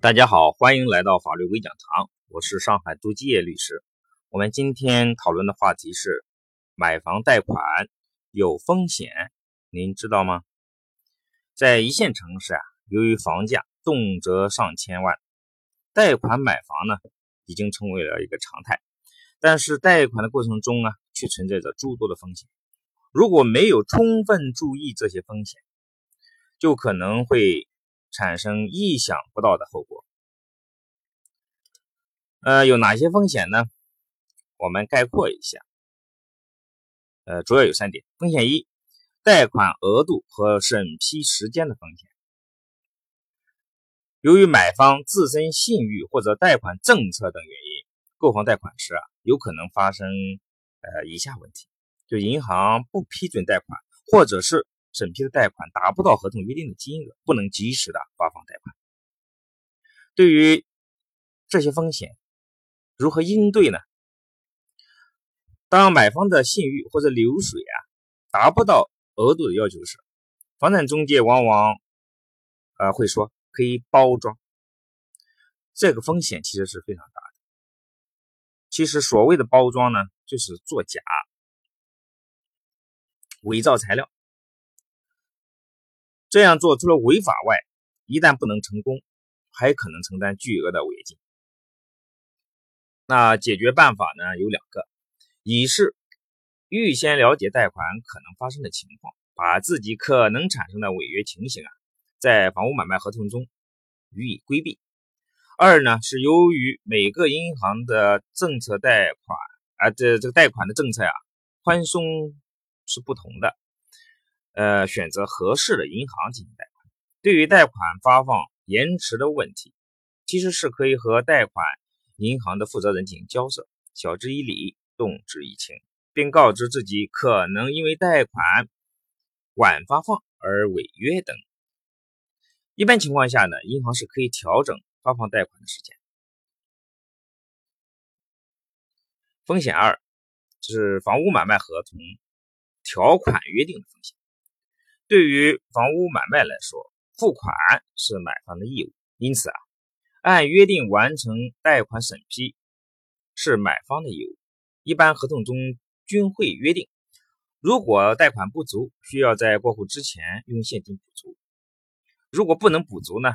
大家好，欢迎来到法律微讲堂，我是上海杜基业律师。我们今天讨论的话题是买房贷款有风险，您知道吗？在一线城市啊，由于房价动辄上千万，贷款买房呢已经成为了一个常态。但是贷款的过程中呢，却存在着诸多的风险。如果没有充分注意这些风险，就可能会。产生意想不到的后果。呃，有哪些风险呢？我们概括一下。呃，主要有三点：风险一，贷款额度和审批时间的风险。由于买方自身信誉或者贷款政策等原因，购房贷款时啊，有可能发生呃以下问题：就银行不批准贷款，或者是。审批的贷款达不到合同约定的金额，不能及时的发放贷款。对于这些风险，如何应对呢？当买方的信誉或者流水啊达不到额度的要求时，房产中介往往呃会说可以包装。这个风险其实是非常大的。其实所谓的包装呢，就是作假、伪造材料。这样做除了违法外，一旦不能成功，还可能承担巨额的违约金。那解决办法呢有两个：一是预先了解贷款可能发生的情况，把自己可能产生的违约情形啊，在房屋买卖合同中予以规避；二呢是由于每个银行的政策贷款啊，这这个贷款的政策呀宽松是不同的。呃，选择合适的银行进行贷款。对于贷款发放延迟的问题，其实是可以和贷款银行的负责人进行交涉，晓之以理，动之以情，并告知自己可能因为贷款晚发放而违约等。一般情况下呢，银行是可以调整发放贷款的时间。风险二就是房屋买卖合同条款约定的风险。对于房屋买卖来说，付款是买方的义务，因此啊，按约定完成贷款审批是买方的义务。一般合同中均会约定，如果贷款不足，需要在过户之前用现金补足。如果不能补足呢，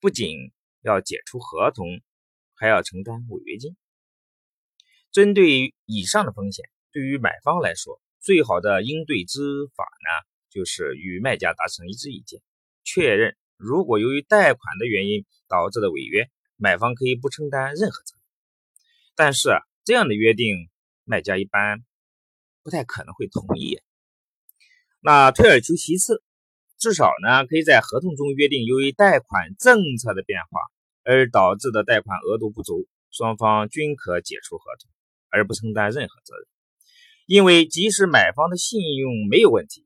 不仅要解除合同，还要承担违约金。针对以上的风险，对于买方来说，最好的应对之法呢？就是与卖家达成一致意见，确认如果由于贷款的原因导致的违约，买方可以不承担任何责任。但是啊，这样的约定，卖家一般不太可能会同意。那退而求其次，至少呢，可以在合同中约定，由于贷款政策的变化而导致的贷款额度不足，双方均可解除合同，而不承担任何责任。因为即使买方的信用没有问题。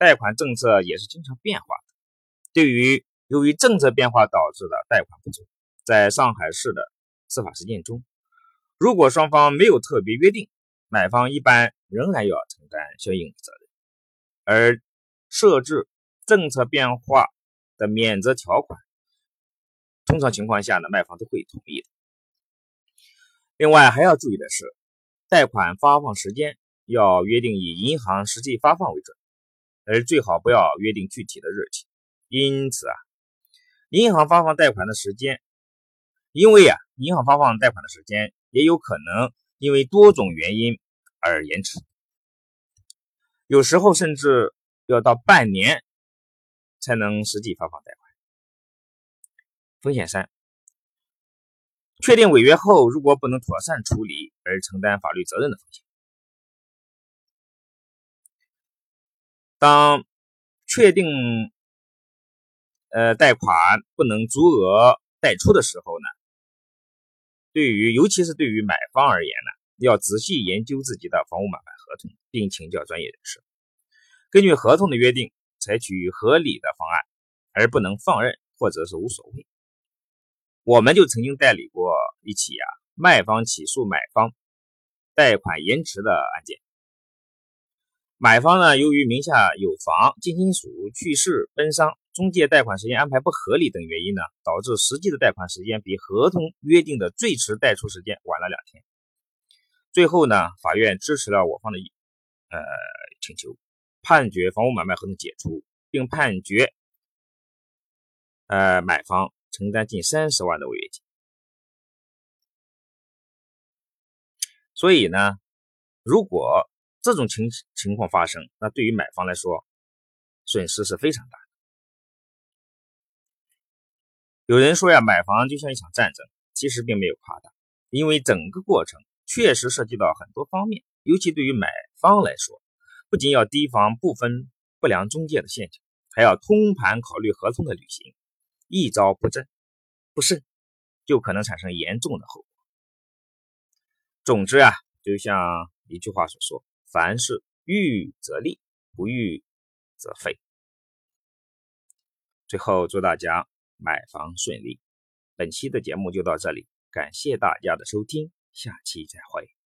贷款政策也是经常变化的。对于由于政策变化导致的贷款不足，在上海市的司法实践中，如果双方没有特别约定，买方一般仍然要承担相应的责任。而设置政策变化的免责条款，通常情况下呢，卖方都会同意的。另外还要注意的是，贷款发放时间要约定以银行实际发放为准。而最好不要约定具体的日期。因此啊，银行发放贷款的时间，因为啊，银行发放贷款的时间也有可能因为多种原因而延迟，有时候甚至要到半年才能实际发放贷款。风险三，确定违约后，如果不能妥善处理而承担法律责任的风险。当确定呃贷款不能足额贷出的时候呢，对于尤其是对于买方而言呢，要仔细研究自己的房屋买卖合同，并请教专业人士，根据合同的约定采取合理的方案，而不能放任或者是无所谓。我们就曾经代理过一起呀，卖方起诉买方贷款延迟的案件。买方呢，由于名下有房，近亲属去世、奔丧，中介贷款时间安排不合理等原因呢，导致实际的贷款时间比合同约定的最迟贷出时间晚了两天。最后呢，法院支持了我方的呃请求，判决房屋买卖合同解除，并判决呃买方承担近三十万的违约金。所以呢，如果这种情情况发生，那对于买方来说，损失是非常大的。有人说呀，买房就像一场战争，其实并没有夸大，因为整个过程确实涉及到很多方面，尤其对于买方来说，不仅要提防部分不良中介的陷阱，还要通盘考虑合同的履行，一招不正不慎，就可能产生严重的后果。总之啊，就像一句话所说：“凡事预则立，不预则废。”最后祝大家。买房顺利，本期的节目就到这里，感谢大家的收听，下期再会。